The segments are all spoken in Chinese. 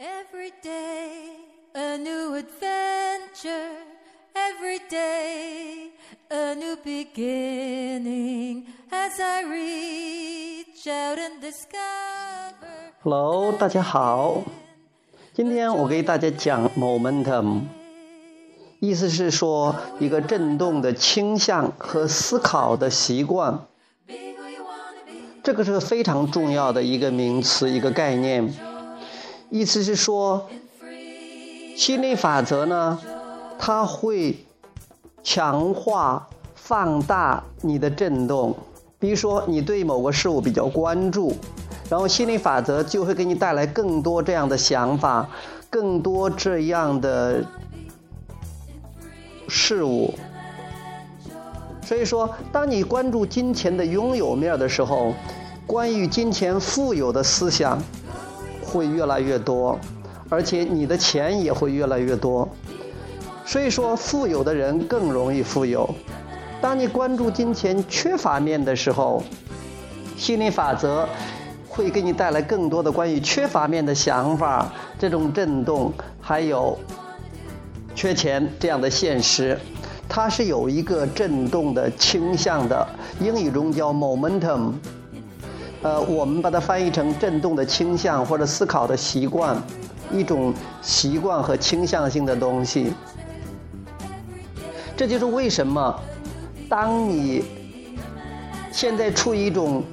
Every day a new adventure. Every day a new beginning. As I reach out and discover. Hello，大家好。今天我给大家讲 momentum，意思是说一个振动的倾向和思考的习惯。这个是个非常重要的一个名词，一个概念。意思是说，心理法则呢，它会强化、放大你的振动。比如说，你对某个事物比较关注，然后心理法则就会给你带来更多这样的想法，更多这样的事物。所以说，当你关注金钱的拥有面的时候，关于金钱富有的思想。会越来越多，而且你的钱也会越来越多。所以说，富有的人更容易富有。当你关注金钱缺乏面的时候，心理法则会给你带来更多的关于缺乏面的想法，这种震动，还有缺钱这样的现实，它是有一个震动的倾向的。英语中叫 momentum。呃，我们把它翻译成震动的倾向或者思考的习惯，一种习惯和倾向性的东西。这就是为什么，当你现在处于一种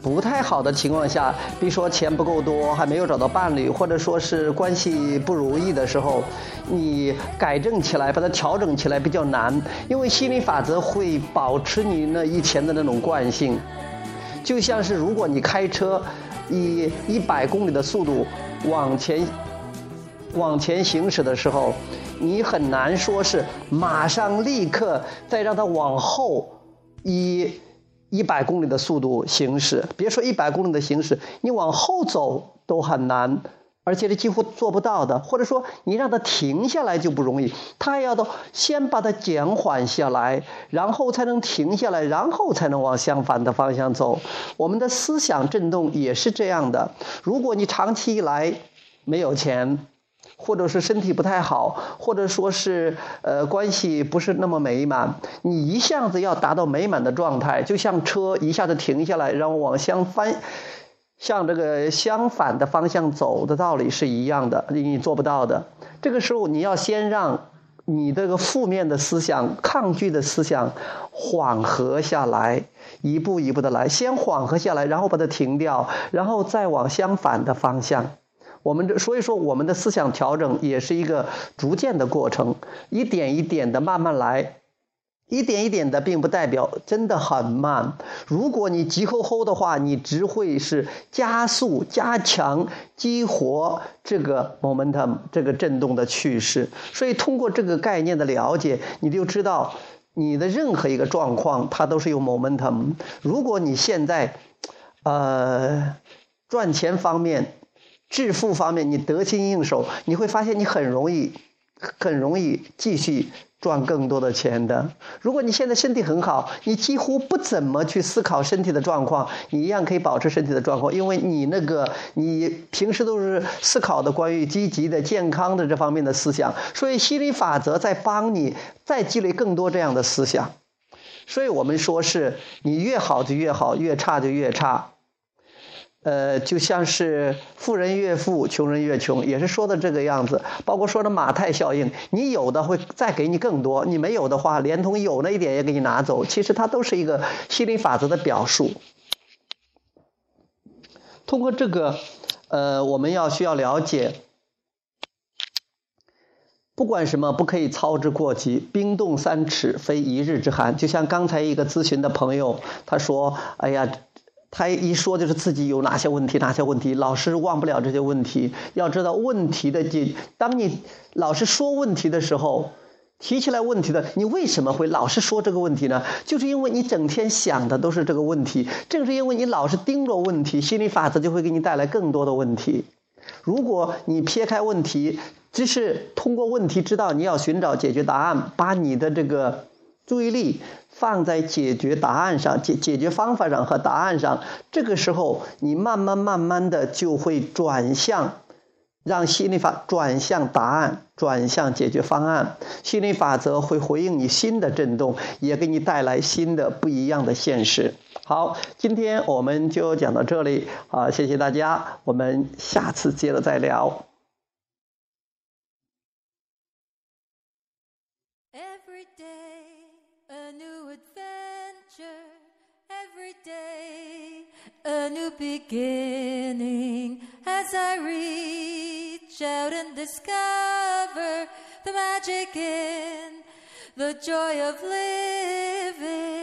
不太好的情况下，比如说钱不够多，还没有找到伴侣，或者说是关系不如意的时候，你改正起来，把它调整起来比较难，因为心理法则会保持你那以前的那种惯性。就像是如果你开车以一百公里的速度往前往前行驶的时候，你很难说是马上立刻再让它往后以一百公里的速度行驶。别说一百公里的行驶，你往后走都很难。而且是几乎做不到的，或者说你让它停下来就不容易，它要到先把它减缓下来，然后才能停下来，然后才能往相反的方向走。我们的思想震动也是这样的。如果你长期以来没有钱，或者是身体不太好，或者说是呃关系不是那么美满，你一下子要达到美满的状态，就像车一下子停下来，然后往相反。向这个相反的方向走的道理是一样的，你做不到的。这个时候，你要先让你这个负面的思想、抗拒的思想缓和下来，一步一步的来，先缓和下来，然后把它停掉，然后再往相反的方向。我们这所以说，我们的思想调整也是一个逐渐的过程，一点一点的慢慢来。一点一点的，并不代表真的很慢。如果你急吼吼的话，你只会是加速、加强、激活这个 momentum 这个震动的趋势。所以，通过这个概念的了解，你就知道你的任何一个状况，它都是有 momentum。如果你现在，呃，赚钱方面、致富方面，你得心应手，你会发现你很容易。很容易继续赚更多的钱的。如果你现在身体很好，你几乎不怎么去思考身体的状况，你一样可以保持身体的状况，因为你那个你平时都是思考的关于积极的、健康的这方面的思想，所以心理法则在帮你再积累更多这样的思想。所以我们说是你越好就越好，越差就越差。呃，就像是富人越富，穷人越穷，也是说的这个样子。包括说的马太效应，你有的会再给你更多，你没有的话，连同有那一点也给你拿走。其实它都是一个心理法则的表述。通过这个，呃，我们要需要了解，不管什么，不可以操之过急。冰冻三尺，非一日之寒。就像刚才一个咨询的朋友，他说：“哎呀。”他一说就是自己有哪些问题，哪些问题，老是忘不了这些问题。要知道问题的解，当你老是说问题的时候，提起来问题的，你为什么会老是说这个问题呢？就是因为你整天想的都是这个问题。正是因为你老是盯着问题，心理法则就会给你带来更多的问题。如果你撇开问题，只是通过问题知道你要寻找解决答案，把你的这个。注意力放在解决答案上、解解决方法上和答案上，这个时候你慢慢慢慢的就会转向让心理法转向答案，转向解决方案。心理法则会回应你新的震动，也给你带来新的不一样的现实。好，今天我们就讲到这里啊，谢谢大家，我们下次接着再聊。A new beginning as I reach out and discover the magic in the joy of living.